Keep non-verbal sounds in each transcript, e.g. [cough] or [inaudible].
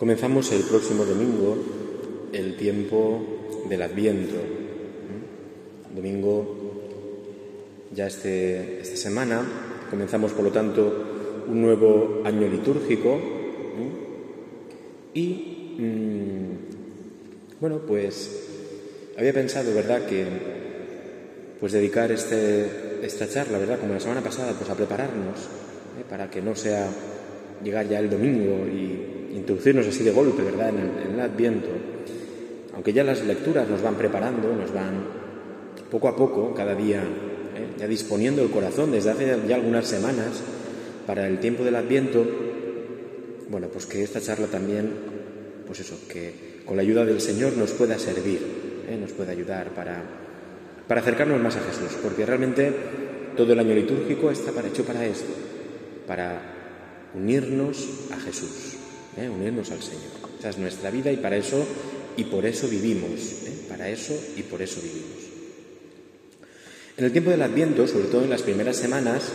Comenzamos el próximo domingo el tiempo del Adviento. Domingo ya este, esta semana comenzamos, por lo tanto, un nuevo año litúrgico y, mm, bueno, pues había pensado, ¿verdad?, que pues dedicar este, esta charla, ¿verdad?, como la semana pasada, pues a prepararnos ¿eh? para que no sea llegar ya el domingo y introducirnos así de golpe, ¿verdad?, en el, Adviento. Aunque ya las lecturas nos van preparando, nos van poco a poco, cada día, ¿eh? ya disponiendo el corazón desde hace ya algunas semanas para el tiempo del Adviento, bueno, pues que esta charla también, pues eso, que con la ayuda del Señor nos pueda servir, ¿eh? nos pueda ayudar para, para acercarnos más a Jesús, porque realmente todo el año litúrgico está para, hecho para esto, para unirnos a Jesús, ¿eh? unirnos al Señor. Esa es nuestra vida y para eso y por eso vivimos, ¿eh? para eso y por eso vivimos. En el tiempo del Adviento, sobre todo en las primeras semanas,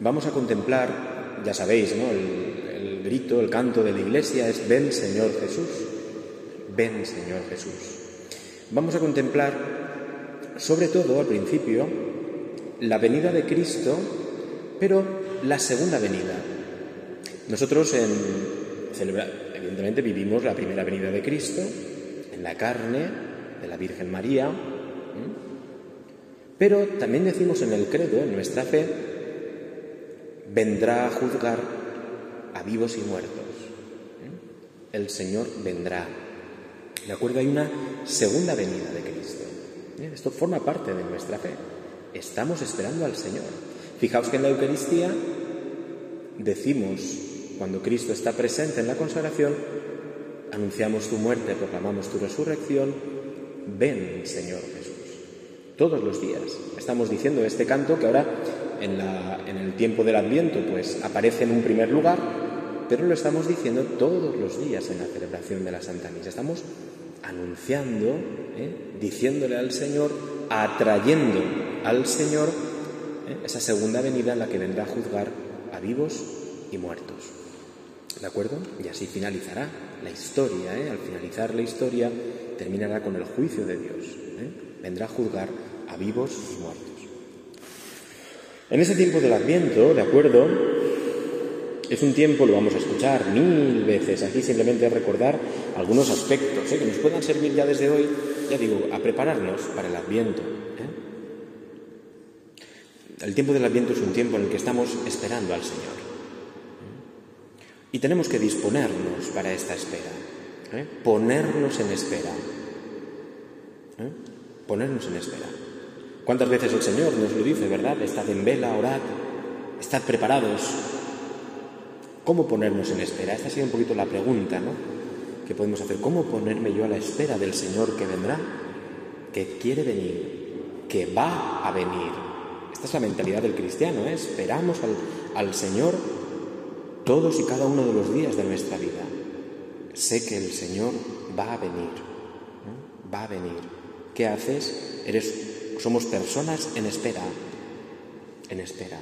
vamos a contemplar, ya sabéis, el, el grito, el canto de la Iglesia es Ven Señor Jesús, ven Señor Jesús. Vamos a contemplar, sobre todo al principio, la venida de Cristo, pero la segunda venida. Nosotros en evidentemente vivimos la primera venida de Cristo en la carne de la Virgen María, pero también decimos en el credo, en nuestra fe, vendrá a juzgar a vivos y muertos. El Señor vendrá. ¿De acuerdo? Hay una segunda venida de Cristo. Esto forma parte de nuestra fe. Estamos esperando al Señor. Fijaos que en la Eucaristía decimos, cuando Cristo está presente en la consagración, anunciamos tu muerte, proclamamos tu resurrección, ven Señor Jesús. Todos los días estamos diciendo este canto que ahora en, el tiempo del Adviento pues aparece en un primer lugar, pero lo estamos diciendo todos los días en la celebración de la Santa Misa. Estamos anunciando, ¿eh? diciéndole al Señor, atrayendo al Señor ¿eh? esa segunda venida en la que vendrá a juzgar a vivos y muertos. ¿De acuerdo? Y así finalizará la historia. ¿eh? Al finalizar la historia terminará con el juicio de Dios. ¿eh? Vendrá a juzgar a vivos y muertos. En ese tiempo del Adviento, ¿de acuerdo? Es un tiempo, lo vamos a escuchar mil veces. Aquí simplemente recordar algunos aspectos ¿eh? que nos puedan servir ya desde hoy, ya digo, a prepararnos para el Adviento. El tiempo del Adviento es un tiempo en el que estamos esperando al Señor. Y tenemos que disponernos para esta espera, ¿eh? ponernos en espera. ¿eh? Ponernos en espera. ¿Cuántas veces el Señor nos lo dice, verdad? Estad en vela, orad, estad preparados. ¿Cómo ponernos en espera? Esta ha sido un poquito la pregunta, ¿no? Que podemos hacer. ¿Cómo ponerme yo a la espera del Señor que vendrá? Que quiere venir, que va a venir esta es la mentalidad del cristiano, ¿eh? esperamos al, Señor todos y cada uno de los días de nuestra vida. Sé que el Señor va a venir, va a venir. ¿Qué haces? Eres, somos personas en espera, en espera.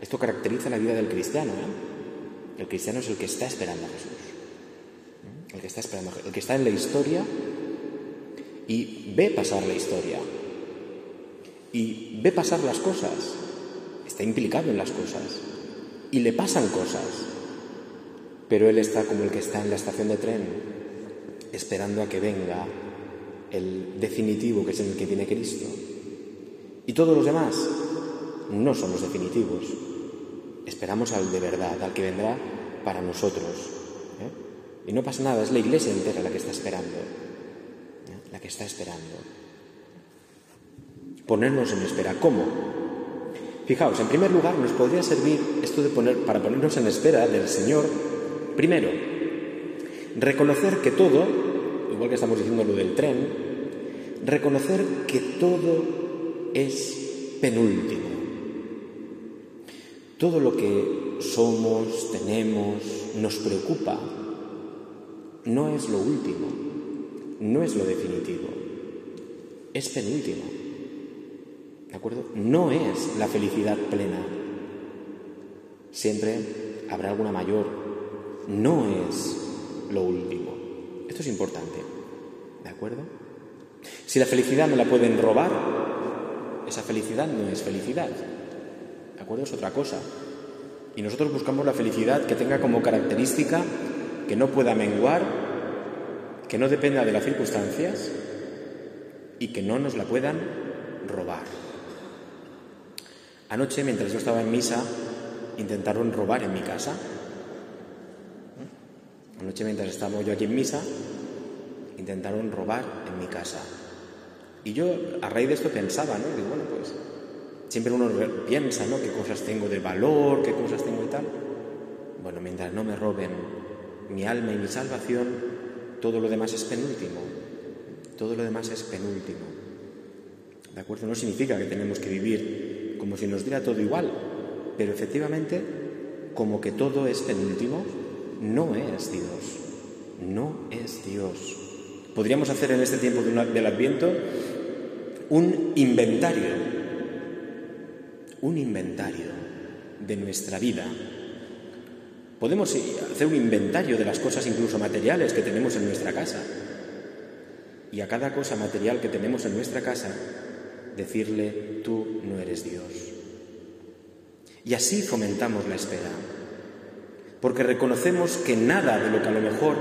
Esto caracteriza la vida del cristiano. ¿eh? El cristiano es el que está esperando a Jesús, el que está esperando, el que está en la historia y ve pasar la historia y ve pasar las cosas, está implicado en las cosas y le pasan cosas, pero él está como el que está en la estación de tren, esperando a que venga el definitivo que es en el que viene Cristo. Y todos los demás no son los definitivos. Esperamos al de verdad, al que vendrá para nosotros. ¿eh? Y no pasa nada, es la iglesia entera la que está esperando, ¿eh? la que está esperando ponernos en espera. ¿Cómo? Fijaos, en primer lugar nos podría servir esto de poner, para ponernos en espera del Señor, primero, reconocer que todo, igual que estamos diciendo lo del tren, reconocer que todo es penúltimo. Todo lo que somos, tenemos, nos preocupa, no es lo último, no es lo definitivo, es penúltimo. ¿De acuerdo? No es la felicidad plena. Siempre habrá alguna mayor. No es lo último. Esto es importante, ¿de acuerdo? Si la felicidad no la pueden robar, esa felicidad no es felicidad, ¿de acuerdo? Es otra cosa. Y nosotros buscamos la felicidad que tenga como característica que no pueda menguar, que no dependa de las circunstancias y que no nos la puedan robar. Anoche, mientras yo estaba en misa, intentaron robar en mi casa. Anoche, mientras estaba yo aquí en misa, intentaron robar en mi casa. Y yo, a raíz de esto, pensaba, ¿no? Digo, bueno, pues siempre uno piensa, ¿no? ¿Qué cosas tengo de valor? ¿Qué cosas tengo y tal? Bueno, mientras no me roben mi alma y mi salvación, todo lo demás es penúltimo. Todo lo demás es penúltimo. ¿De acuerdo? No significa que tenemos que vivir como si nos diera todo igual, pero efectivamente, como que todo es penúltimo, no es Dios. No es Dios. Podríamos hacer en este tiempo del Adviento un inventario, un inventario de nuestra vida. Podemos hacer un inventario de las cosas incluso materiales que tenemos en nuestra casa. Y a cada cosa material que tenemos en nuestra casa, decirle, tú no eres Dios. Y así fomentamos la espera, porque reconocemos que nada de lo que a lo mejor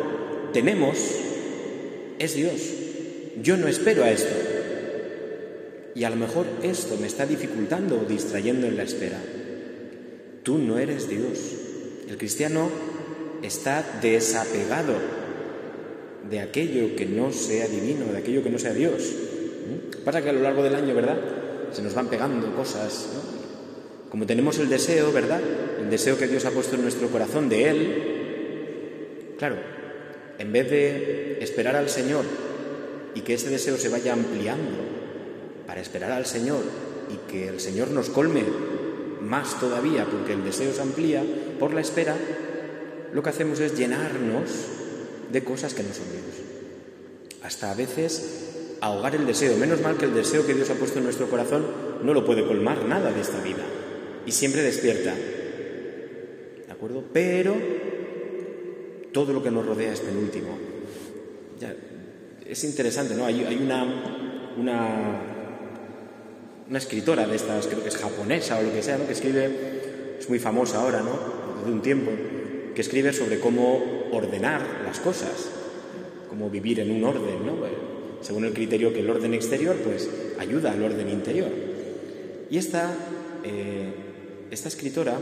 tenemos es Dios. Yo no espero a esto. Y a lo mejor esto me está dificultando o distrayendo en la espera. Tú no eres Dios. El cristiano está desapegado de aquello que no sea divino, de aquello que no sea Dios. ¿Mm? Pasa que a lo largo del año, ¿verdad? Se nos van pegando cosas, Como tenemos el deseo, ¿verdad? Deseo que Dios ha puesto en nuestro corazón de Él, claro, en vez de esperar al Señor y que ese deseo se vaya ampliando para esperar al Señor y que el Señor nos colme más todavía porque el deseo se amplía por la espera, lo que hacemos es llenarnos de cosas que no son Dios. Hasta a veces ahogar el deseo. Menos mal que el deseo que Dios ha puesto en nuestro corazón no lo puede colmar nada de esta vida. Y siempre despierta. Pero todo lo que nos rodea es penúltimo. es interesante, ¿no? Hay, una, escritora de estas, creo que es japonesa o lo que sea. Que escribe, es muy famosa ahora, ¿no? De un tiempo, que escribe sobre cómo ordenar las cosas, cómo vivir en un orden, ¿no? Según el criterio que el orden exterior, pues, ayuda al orden interior. Y esta, eh, esta escritora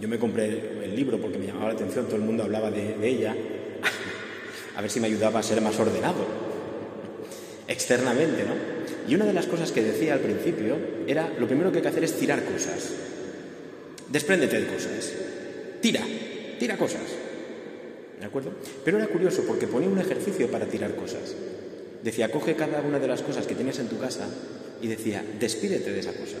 yo me compré el libro porque me llamaba la atención, todo el mundo hablaba de, ella, [laughs] a ver si me ayudaba a ser más ordenado, externamente, ¿no? Y una de las cosas que decía al principio era, lo primero que hay que hacer es tirar cosas, despréndete de cosas, tira, tira cosas, ¿de acuerdo? Pero era curioso porque ponía un ejercicio para tirar cosas. Decía, coge cada una de las cosas que tienes en tu casa y decía, despídete de esa cosa.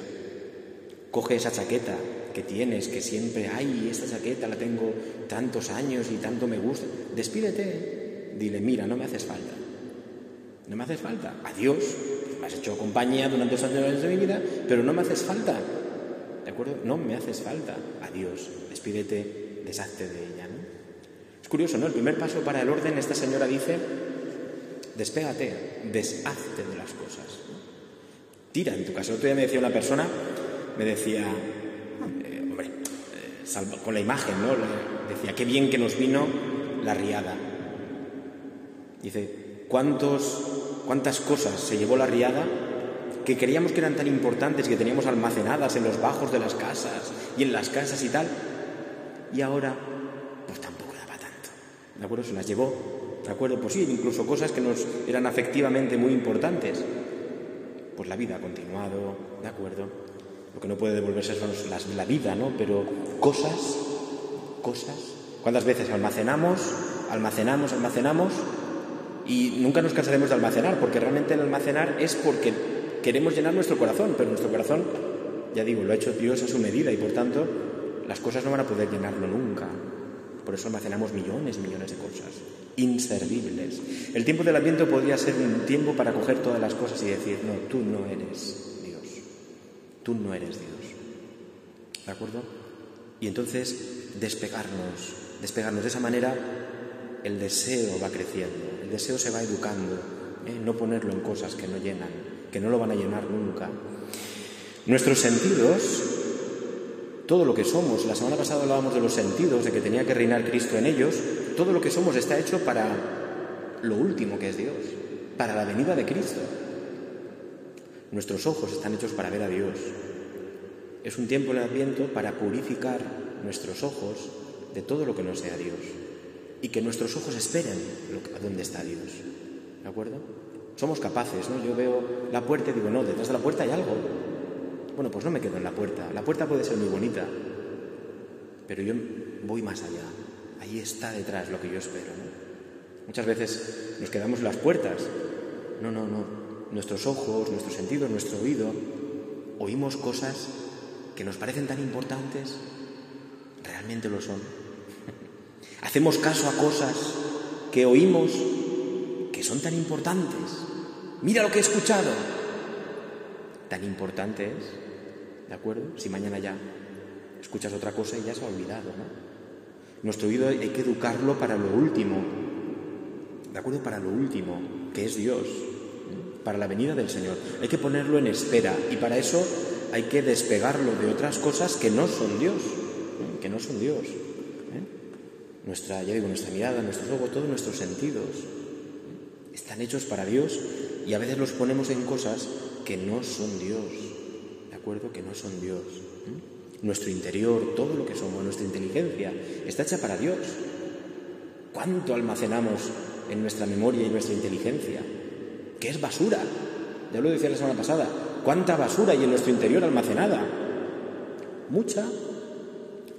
Coge esa chaqueta que tienes, que siempre, ay, esta chaqueta la tengo tantos años y tanto me gusta. Despídete, dile, mira, no me haces falta. No me haces falta. Adiós, me has hecho compañía durante estos años de mi vida, pero no me haces falta. ¿De acuerdo? No me haces falta. Adiós, despídete, deshazte de ella. ¿no? Es curioso, ¿no? El primer paso para el orden, esta señora dice, despégate, deshazte de las cosas. Tira, en tu caso. El otro día me decía una persona, me decía, eh, con la imagen, ¿no? Decía, qué bien que nos vino la riada. Dice, ¿cuántos, ¿cuántas cosas se llevó la riada que creíamos que eran tan importantes, que teníamos almacenadas en los bajos de las casas y en las casas y tal? Y ahora, pues tampoco daba tanto. ¿De acuerdo? Se las llevó. ¿De acuerdo? Pues sí, incluso cosas que nos eran afectivamente muy importantes. Pues la vida ha continuado, ¿de acuerdo? Lo que no puede devolverse son las, la vida, ¿no? Pero cosas, cosas. ¿Cuántas veces almacenamos, almacenamos, almacenamos y nunca nos cansaremos de almacenar? Porque realmente el almacenar es porque queremos llenar nuestro corazón, pero nuestro corazón, ya digo, lo ha hecho Dios a su medida y por tanto las cosas no van a poder llenarlo nunca. Por eso almacenamos millones millones de cosas, inservibles. El tiempo del Adviento podría ser un tiempo para coger todas las cosas y decir, no, tú no eres Tú no eres Dios. ¿De acuerdo? Y entonces despegarnos, despegarnos de esa manera, el deseo va creciendo, el deseo se va educando, ¿eh? no ponerlo en cosas que no llenan, que no lo van a llenar nunca. Nuestros sentidos, todo lo que somos, la semana pasada hablábamos de los sentidos, de que tenía que reinar Cristo en ellos, todo lo que somos está hecho para lo último que es Dios, para la venida de Cristo. Nuestros ojos están hechos para ver a Dios. Es un tiempo de Adviento para purificar nuestros ojos de todo lo que no sea Dios y que nuestros ojos esperen a dónde está Dios. ¿De acuerdo? Somos capaces, ¿no? Yo veo la puerta y digo, no, detrás de la puerta hay algo. Bueno, pues no me quedo en la puerta. La puerta puede ser muy bonita, pero yo voy más allá. Ahí está detrás lo que yo espero. Muchas veces nos quedamos en las puertas. No, no, no nuestros ojos, nuestros sentidos, nuestro oído, oímos cosas que nos parecen tan importantes, realmente lo son. Hacemos caso a cosas que oímos que son tan importantes. Mira lo que he escuchado. Tan importante es, ¿de acuerdo? Si mañana ya escuchas otra cosa y ya se ha olvidado, ¿no? Nuestro oído hay que educarlo para lo último, ¿de acuerdo? Para lo último, que es Dios para la venida del Señor. Hay que ponerlo en espera y para eso hay que despegarlo de otras cosas que no son Dios, ¿eh? que no son Dios. ¿eh? Nuestra, ya digo, nuestra mirada, nuestros ojos, todos nuestros sentidos ¿eh? están hechos para Dios y a veces los ponemos en cosas que no son Dios, ¿de acuerdo? Que no son Dios. Nuestro interior, todo lo que somos, nuestra inteligencia, está hecha para Dios. ¿Cuánto almacenamos en nuestra memoria y nuestra inteligencia? Es basura. Ya lo decía la semana pasada. ¿Cuánta basura hay en nuestro interior almacenada? Mucha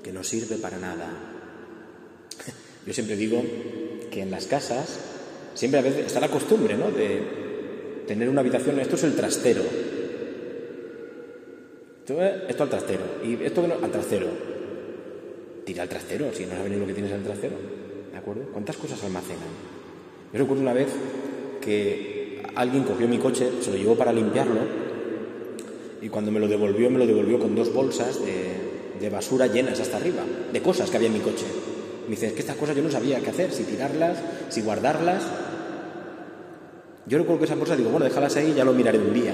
que no sirve para nada. [laughs] Yo siempre digo que en las casas siempre a veces está la costumbre, ¿no? De tener una habitación, esto es el trastero. Esto, al trastero y esto al trastero. Tira al trastero, si no sabes lo que tienes en el trastero. ¿De acuerdo? ¿Cuántas cosas almacenan? Yo recuerdo una vez que alguien cogió mi coche, se lo llevó para limpiarlo y cuando me lo devolvió, me lo devolvió con dos bolsas de, basura llenas hasta arriba, de cosas que había en mi coche. Me dice, es que estas cosas yo no sabía qué hacer, si tirarlas, si guardarlas. Yo recuerdo que esa bolsa, digo, bueno, déjalas ahí, ya lo miraré un día.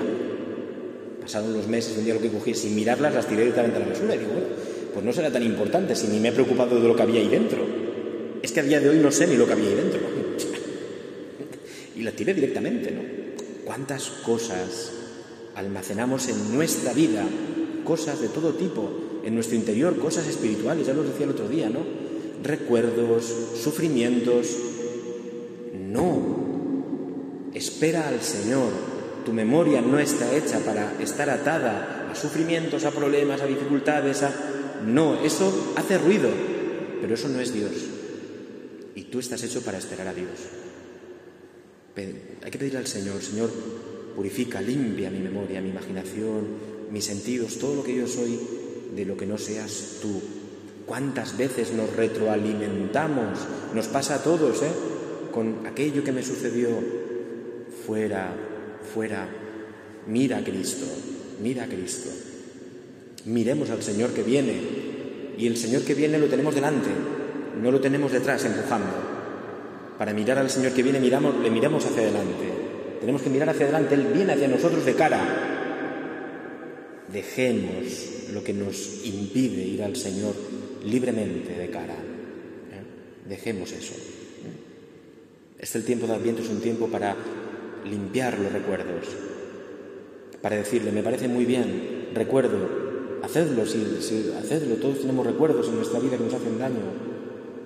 Pasaron los meses, un día lo que cogí, sin mirarlas, las tiré directamente a la basura y digo, bueno, pues no será tan importante si ni me he preocupado de lo que había ahí dentro. Es que a día de hoy no sé ni lo que había ahí dentro y la tiré directamente, ¿no? ¿Cuántas cosas almacenamos en nuestra vida? Cosas de todo tipo, en nuestro interior, cosas espirituales, ya lo decía el otro día, ¿no? Recuerdos, sufrimientos. No. Espera al Señor. Tu memoria no está hecha para estar atada a sufrimientos, a problemas, a dificultades, a... No, eso hace ruido, pero eso no es Dios. Y tú estás hecho para esperar a Dios. Hay que pedirle al Señor, Señor, purifica, limpia mi memoria, mi imaginación, mis sentidos, todo lo que yo soy, de lo que no seas tú. ¿Cuántas veces nos retroalimentamos? Nos pasa a todos, ¿eh? Con aquello que me sucedió. Fuera, fuera. Mira a Cristo, mira a Cristo. Miremos al Señor que viene. Y el Señor que viene lo tenemos delante, no lo tenemos detrás empujando. Para mirar al Señor que viene, miramos, le miramos hacia adelante. Tenemos que mirar hacia adelante, Él viene hacia nosotros de cara. Dejemos lo que nos impide ir al Señor libremente de cara. ¿eh? Dejemos eso. ¿eh? Este el tiempo de Adviento, es un tiempo para limpiar los recuerdos, para decirle, me parece muy bien, recuerdo, hacedlo, si, si, hacedlo, todos tenemos recuerdos en nuestra vida que nos hacen daño.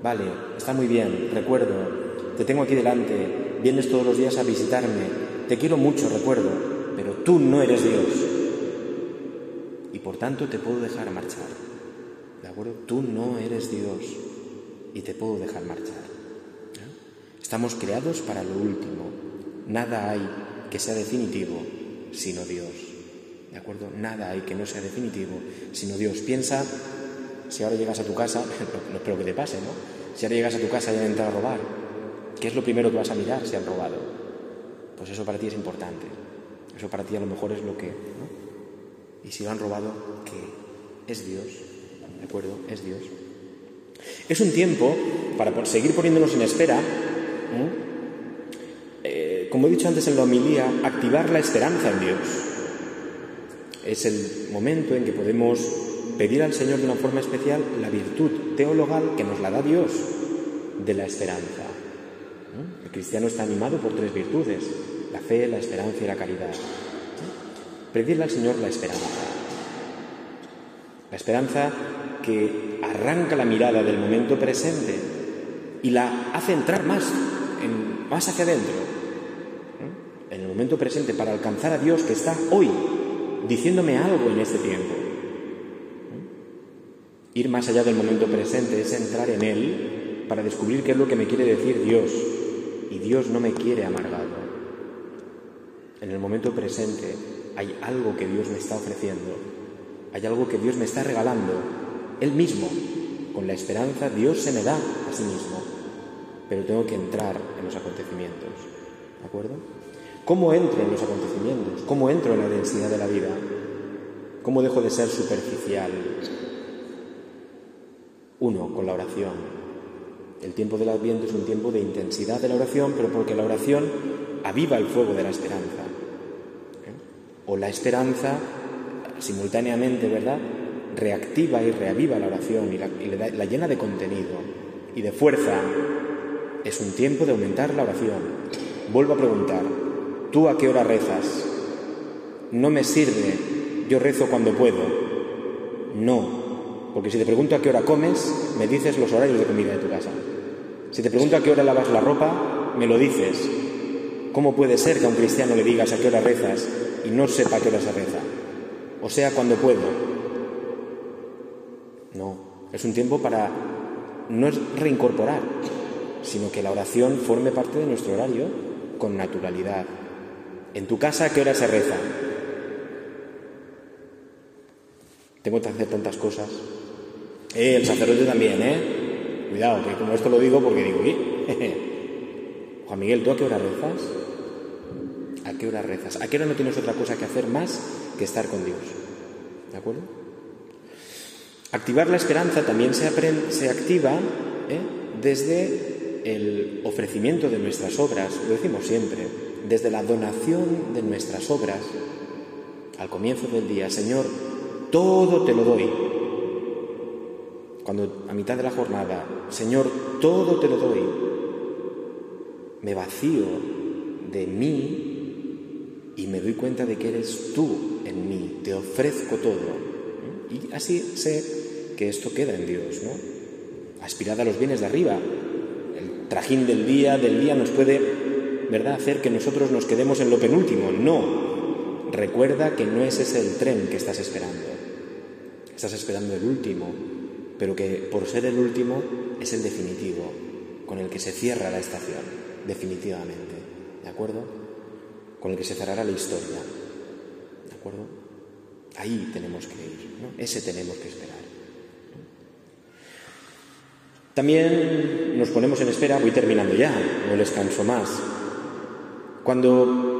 Vale, está muy bien, recuerdo, te tengo aquí delante, vienes todos los días a visitarme, te quiero mucho, recuerdo, pero tú no eres Dios. Y por tanto te puedo dejar marchar. ¿De acuerdo? Tú no eres Dios y te puedo dejar marchar. Estamos creados para lo último. Nada hay que sea definitivo sino Dios. ¿De acuerdo? Nada hay que no sea definitivo sino Dios. Piensa, si ahora llegas a tu casa, [laughs] no espero que te pase, ¿no? Si ahora llegas a tu casa y han entrado a robar, ¿Qué es lo primero que vas a mirar si han robado? Pues eso para ti es importante. Eso para ti a lo mejor es lo que... Y si lo han robado, ¿qué? Es Dios. ¿De acuerdo? Es Dios. Es un tiempo para seguir poniéndonos en espera, eh, como he dicho antes en la homilía, activar la esperanza en Dios. Es el momento en que podemos pedir al Señor de una forma especial la virtud teologal que nos la da Dios de la esperanza. El cristiano está animado por tres virtudes, la fe, la esperanza y la caridad. Pedirle al Señor la esperanza. La esperanza que arranca la mirada del momento presente y la hace entrar más, más hacia adentro, en el momento presente, para alcanzar a Dios que está hoy diciéndome algo en este tiempo. Ir más allá del momento presente es entrar en Él para descubrir qué es lo que me quiere decir Dios. Y Dios no me quiere amargado. En el momento presente hay algo que Dios me está ofreciendo, hay algo que Dios me está regalando, Él mismo. Con la esperanza Dios se me da a sí mismo, pero tengo que entrar en los acontecimientos. ¿De acuerdo? ¿Cómo entro en los acontecimientos? ¿Cómo entro en la densidad de la vida? ¿Cómo dejo de ser superficial? Uno, con la oración. El tiempo del Adviento es un tiempo de intensidad de la oración, pero porque la oración aviva el fuego de la esperanza. ¿Eh? O la esperanza, simultáneamente, ¿verdad? Reactiva y reaviva la oración y, la, la llena de contenido y de fuerza. Es un tiempo de aumentar la oración. Vuelvo a preguntar, ¿tú a qué hora rezas? No me sirve, yo rezo cuando puedo. No, porque si te pregunto a qué hora comes, me dices los horarios de comida de tu casa. Si te pregunto a qué hora lavas la ropa, me lo dices. ¿Cómo puede ser que a un cristiano le digas a qué hora rezas y no sepa a qué hora se reza? O sea, cuando puedo. No, es un tiempo para no es reincorporar, sino que la oración forme parte de nuestro horario con naturalidad. En tu casa, ¿a qué hora se reza? Tengo que hacer tantas cosas. Eh, el sacerdote también, ¿eh? Cuidado, que como esto lo digo porque digo, ¿y? Juan Miguel, ¿tú a qué hora rezas? ¿A qué hora rezas? ¿A qué hora no tienes otra cosa que hacer más que estar con Dios? ¿De acuerdo? Activar la esperanza también se, se activa ¿eh? desde el ofrecimiento de nuestras obras, lo decimos siempre, desde la donación de nuestras obras. Al comienzo del día, Señor, todo te lo doy, cuando a mitad de la jornada, Señor, todo te lo doy, me vacío de mí y me doy cuenta de que eres tú en mí, te ofrezco todo. Y así sé que esto queda en Dios, ¿no? Aspirad a los bienes de arriba. El trajín del día, del día nos puede, ¿verdad?, hacer que nosotros nos quedemos en lo penúltimo. No. Recuerda que no es ese el tren que estás esperando. Estás esperando el último, pero que por ser el último es el definitivo, con el que se cierra la estación, definitivamente, ¿de acuerdo? Con el que se cerrará la historia, ¿de acuerdo? Ahí tenemos que ir, ¿no? Ese tenemos que esperar. También nos ponemos en espera, voy terminando ya, no les canso más. Cuando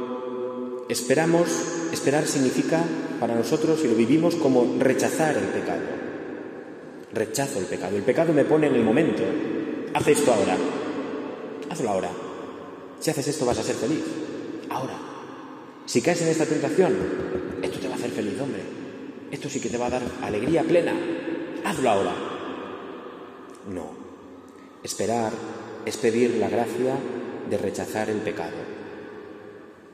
esperamos, esperar significa para nosotros, y lo vivimos, como rechazar el pecado. Rechazo el pecado. El pecado me pone en el momento. Haz esto ahora. Hazlo ahora. Si haces esto vas a ser feliz. Ahora. Si caes en esta tentación, esto te va a hacer feliz, hombre. Esto sí que te va a dar alegría plena. Hazlo ahora. No. Esperar es pedir la gracia de rechazar el pecado.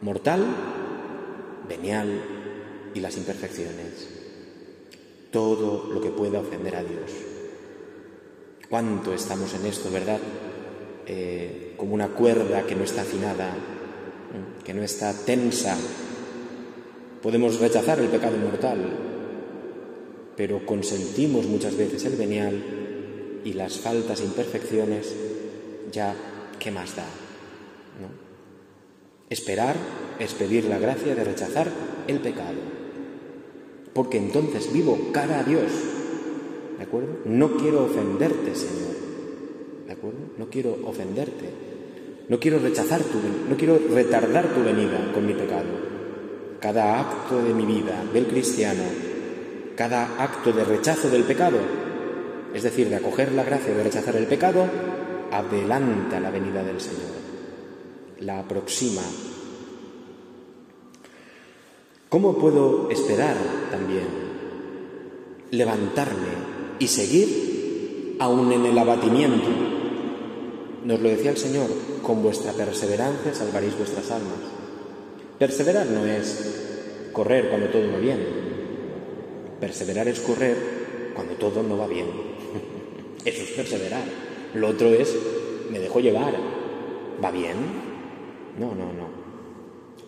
Mortal, venial y las imperfecciones todo lo que pueda ofender a Dios. ¿Cuánto estamos en esto, verdad? Eh, como una cuerda que no está afinada, que no está tensa. Podemos rechazar el pecado mortal, pero consentimos muchas veces el venial y las faltas e imperfecciones, ya, ¿qué más da? Esperar es pedir la gracia de rechazar el pecado porque entonces vivo cara a Dios. ¿De acuerdo? No quiero ofenderte, Señor. ¿De acuerdo? No quiero ofenderte. No quiero rechazar tu no quiero retardar tu venida con mi pecado. Cada acto de mi vida del cristiano, cada acto de rechazo del pecado es decir, de acoger la gracia de rechazar el pecado, adelanta la venida del Señor, la aproxima. ¿Cómo puedo esperar también levantarme y seguir aún en el abatimiento? Nos lo decía el Señor, con vuestra perseverancia salvaréis vuestras almas. Perseverar no es correr cuando todo va bien. Perseverar es correr cuando todo no va bien. [laughs] Eso es perseverar. Lo otro es, me dejo llevar. ¿Va bien? No, no, no.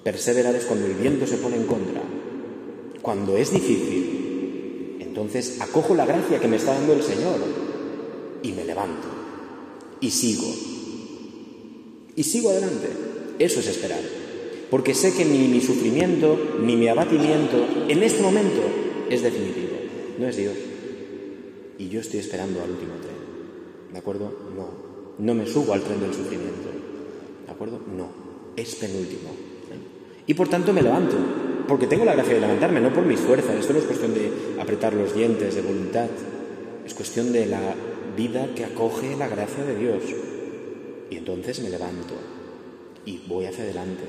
Perseverar es cuando el viento se pone en contra. Cuando es difícil, entonces acojo la gracia que me está dando el Señor y me levanto y sigo. Y sigo adelante. Eso es esperar. Porque sé que ni mi sufrimiento ni mi abatimiento en este momento es definitivo. No es Dios. Y yo estoy esperando al último tren. ¿De acuerdo? No. No me subo al tren del sufrimiento. ¿De acuerdo? No. Es penúltimo. ¿eh? Y por tanto me levanto. Porque tengo la gracia de levantarme, no por mis fuerzas. Esto no es cuestión de apretar los dientes, de voluntad. Es cuestión de la vida que acoge la gracia de Dios. Y entonces me levanto y voy hacia adelante.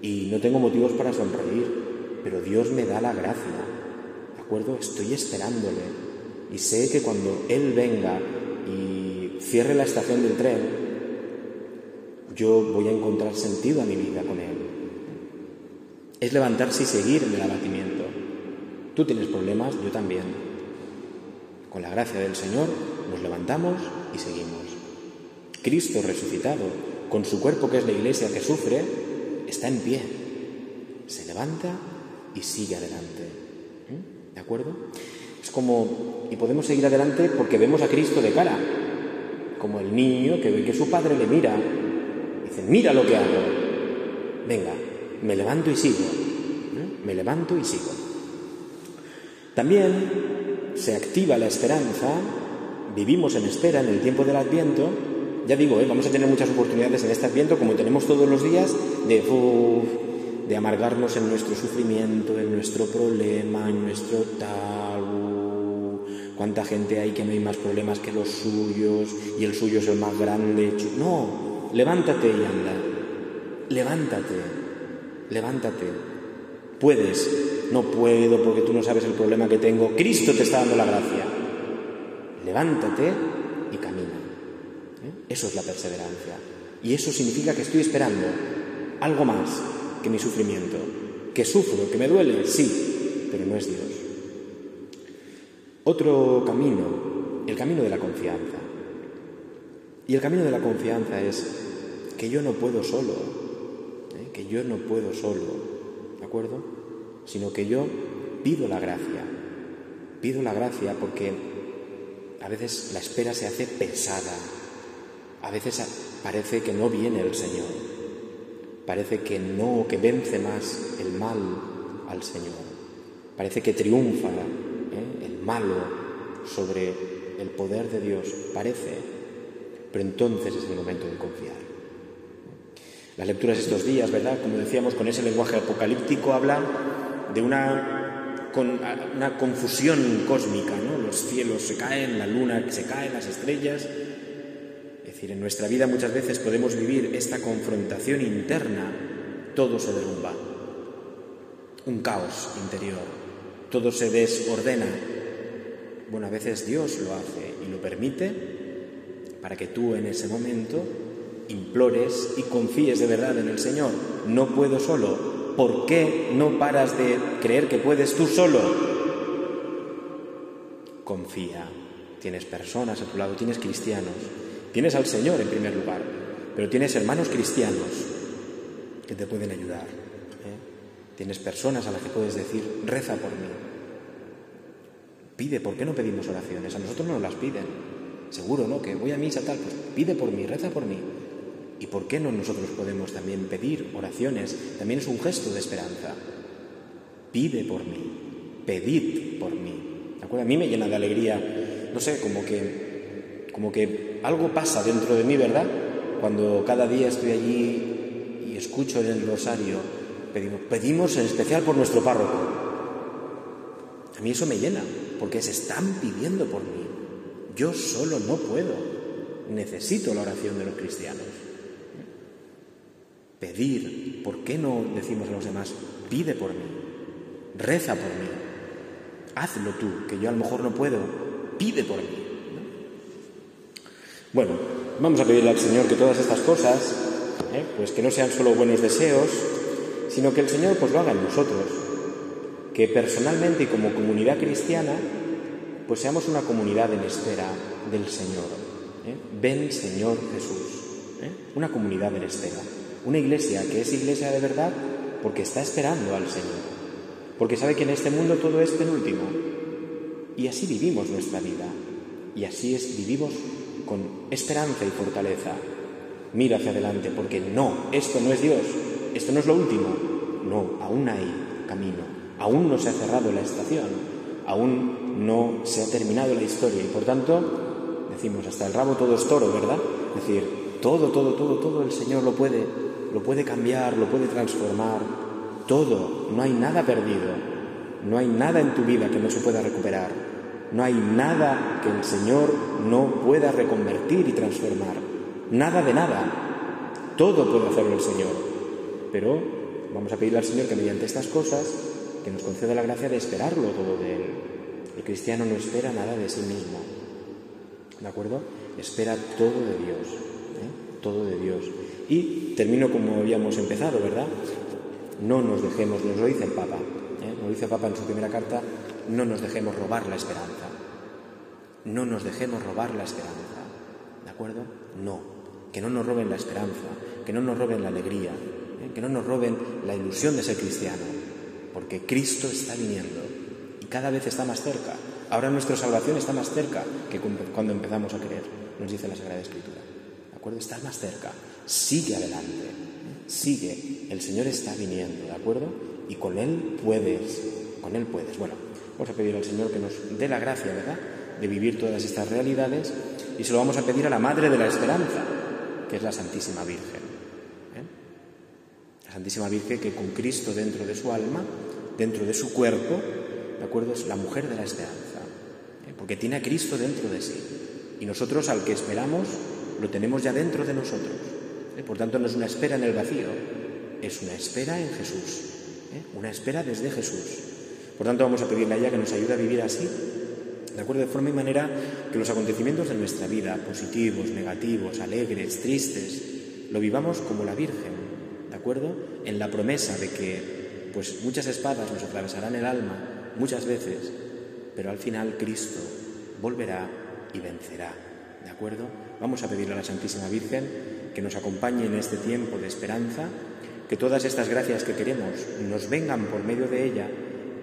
Y no tengo motivos para sonreír, pero Dios me da la gracia. ¿De acuerdo? Estoy esperándole. Y sé que cuando Él venga y cierre la estación del tren, yo voy a encontrar sentido a mi vida con Él. Es levantarse y seguir en el abatimiento. Tú tienes problemas, yo también. Con la gracia del Señor nos levantamos y seguimos. Cristo resucitado, con su cuerpo que es la iglesia que sufre, está en pie. Se levanta y sigue adelante. ¿Mm? ¿De acuerdo? Es como, y podemos seguir adelante porque vemos a Cristo de cara, como el niño que ve que su padre le mira, mira lo que hago, venga, me levanto y sigo, ¿eh? me levanto y sigo. También se activa la esperanza, vivimos en espera en el tiempo del Adviento, ya digo, ¿eh? vamos a tener muchas oportunidades en este Adviento, como tenemos todos los días, de, de amargarnos en nuestro sufrimiento, en nuestro problema, en nuestro tal, ¿Cuánta gente hay que no hay más problemas que los suyos y el suyo es el más grande? No, levántate y anda. Levántate, levántate. Puedes, no puedo porque tú no sabes el problema que tengo. Cristo te está dando la gracia. Levántate y camina. ¿Eh? Eso es la perseverancia. Y eso significa que estoy esperando algo más que mi sufrimiento. Que sufro, que me duele, sí, pero no es Dios. Otro camino, el camino de la confianza. Y el camino de la confianza es que yo no puedo solo, ¿eh? que yo no puedo solo, ¿de acuerdo? Sino que yo pido la gracia, pido la gracia porque a veces la espera se hace pesada, a veces parece que no viene el Señor, parece que no, que vence más el mal al Señor, parece que triunfa malo sobre el poder de Dios, parece, pero entonces es el momento de confiar. Las lecturas de estos días, ¿verdad? Como decíamos, con ese lenguaje apocalíptico hablan de una, una confusión cósmica, ¿no? Los cielos se caen, la luna se cae, las estrellas. Es decir, en nuestra vida muchas veces podemos vivir esta confrontación interna, todo se derrumba, un caos interior, todo se desordena, bueno, a veces Dios lo hace y lo permite para que tú en ese momento implores y confíes de verdad en el Señor. No puedo solo. ¿Por qué no paras de creer que puedes tú solo? Confía. Tienes personas a tu lado, tienes cristianos, tienes al Señor en primer lugar, pero tienes hermanos cristianos que te pueden ayudar. ¿eh? Tienes personas a las que puedes decir, reza por mí, Pide, ¿por qué no pedimos oraciones? A nosotros no nos las piden. Seguro, ¿no? Que voy a misa tal, pues pide por mí, reza por mí. ¿Y por qué no nosotros podemos también pedir oraciones? También es un gesto de esperanza. Pide por mí, pedid por mí. ¿De acuerdo? A mí me llena de alegría, no sé, como que, como que algo pasa dentro de mí, ¿verdad? Cuando cada día estoy allí y escucho en el rosario, pedimos, pedimos en especial por nuestro párroco. A mí eso me llena, porque se están pidiendo por mí. Yo solo no puedo. Necesito la oración de los cristianos. Pedir, ¿por qué no decimos a los demás, pide por mí, reza por mí, hazlo tú, que yo a lo mejor no puedo, pide por mí. Bueno, vamos a pedirle al Señor que todas estas cosas, ¿eh? pues que no sean solo buenos deseos, sino que el Señor pues lo haga en nosotros, que personalmente y como comunidad cristiana, pues seamos una comunidad en espera del Señor. ¿eh? Ven Señor Jesús, ¿eh? una comunidad en espera, una iglesia que es iglesia de verdad porque está esperando al Señor, porque sabe que en este mundo todo es penúltimo. Y así vivimos nuestra vida, y así es, vivimos con esperanza y fortaleza. Mira hacia adelante, porque no, esto no es Dios, esto no es lo último. No, aún hay camino, aún no se ha cerrado la estación, aún no se ha terminado la historia y por tanto, decimos, hasta el rabo todo es toro, ¿verdad? Es decir, todo, todo, todo, todo el Señor lo puede, lo puede cambiar, lo puede transformar, todo, no hay nada perdido, no hay nada en tu vida que no se pueda recuperar, no hay nada que el Señor no pueda reconvertir y transformar, nada de nada, todo puede hacerlo el Señor. Pero vamos a pedirle al Señor que mediante estas cosas, que nos conceda la gracia de esperarlo todo de Él. El cristiano no espera nada de sí mismo, ¿de acuerdo? Espera todo de Dios, ¿eh? todo de Dios. Y termino como habíamos empezado, ¿verdad? No nos dejemos, nos lo dice el Papa, ¿eh? nos lo dice el Papa en su primera carta, no nos dejemos robar la esperanza. No nos dejemos robar la esperanza. ¿De acuerdo? No. Que no nos roben la esperanza, que no nos roben la alegría, ¿eh? que no nos roben la ilusión de ser cristiano, porque Cristo está viniendo cada vez está más cerca. Ahora nuestra salvación está más cerca que cuando empezamos a creer, nos dice la Sagrada Escritura. ¿De acuerdo? Está más cerca. Sigue adelante. ¿eh? Sigue. El Señor está viniendo, ¿de acuerdo? Y con Él puedes. Con Él puedes. Bueno, vamos a pedir al Señor que nos dé la gracia, ¿verdad? De vivir todas estas realidades y se lo vamos a pedir a la Madre de la Esperanza, que es la Santísima Virgen. La Santísima Virgen que con Cristo dentro de su alma, dentro de su cuerpo, ¿de acuerdo? Es la mujer de la esperanza, ¿eh? porque tiene a Cristo dentro de sí. Y nosotros al que esperamos lo tenemos ya dentro de nosotros. ¿eh? Por tanto, no es una espera en el vacío, es una espera en Jesús, ¿eh? una espera desde Jesús. Por tanto, vamos a pedirle a ella que nos ayude a vivir así, ¿de acuerdo? De forma y manera que los acontecimientos de nuestra vida, positivos, negativos, alegres, tristes, lo vivamos como la Virgen, ¿de acuerdo? En la promesa de que pues muchas espadas nos atravesarán el alma muchas veces, pero al final Cristo volverá y vencerá, ¿de acuerdo? Vamos a pedirle a la Santísima Virgen que nos acompañe en este tiempo de esperanza, que todas estas gracias que queremos nos vengan por medio de ella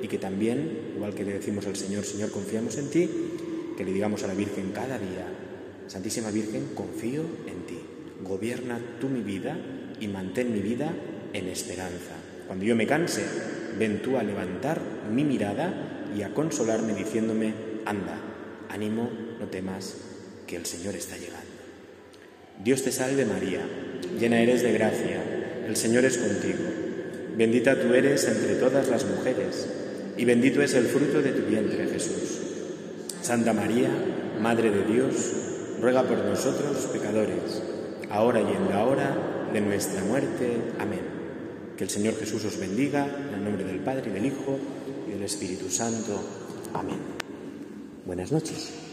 y que también, igual que le decimos al Señor, Señor, confiamos en ti, que le digamos a la Virgen cada día, Santísima Virgen, confío en ti, gobierna tú mi vida y mantén mi vida en esperanza. Cuando yo me canse, ven tú a levantar mi mirada y a consolarme diciéndome, anda, ánimo, no temas, que el Señor está llegando. Dios te salve María, llena eres de gracia, el Señor es contigo, bendita tú eres entre todas las mujeres, y bendito es el fruto de tu vientre Jesús. Santa María, Madre de Dios, ruega por nosotros pecadores, ahora y en la hora de nuestra muerte. Amén. Que el Señor Jesús os bendiga, en el nombre del Padre y del Hijo y del Espíritu Santo. Amén. Buenas noches.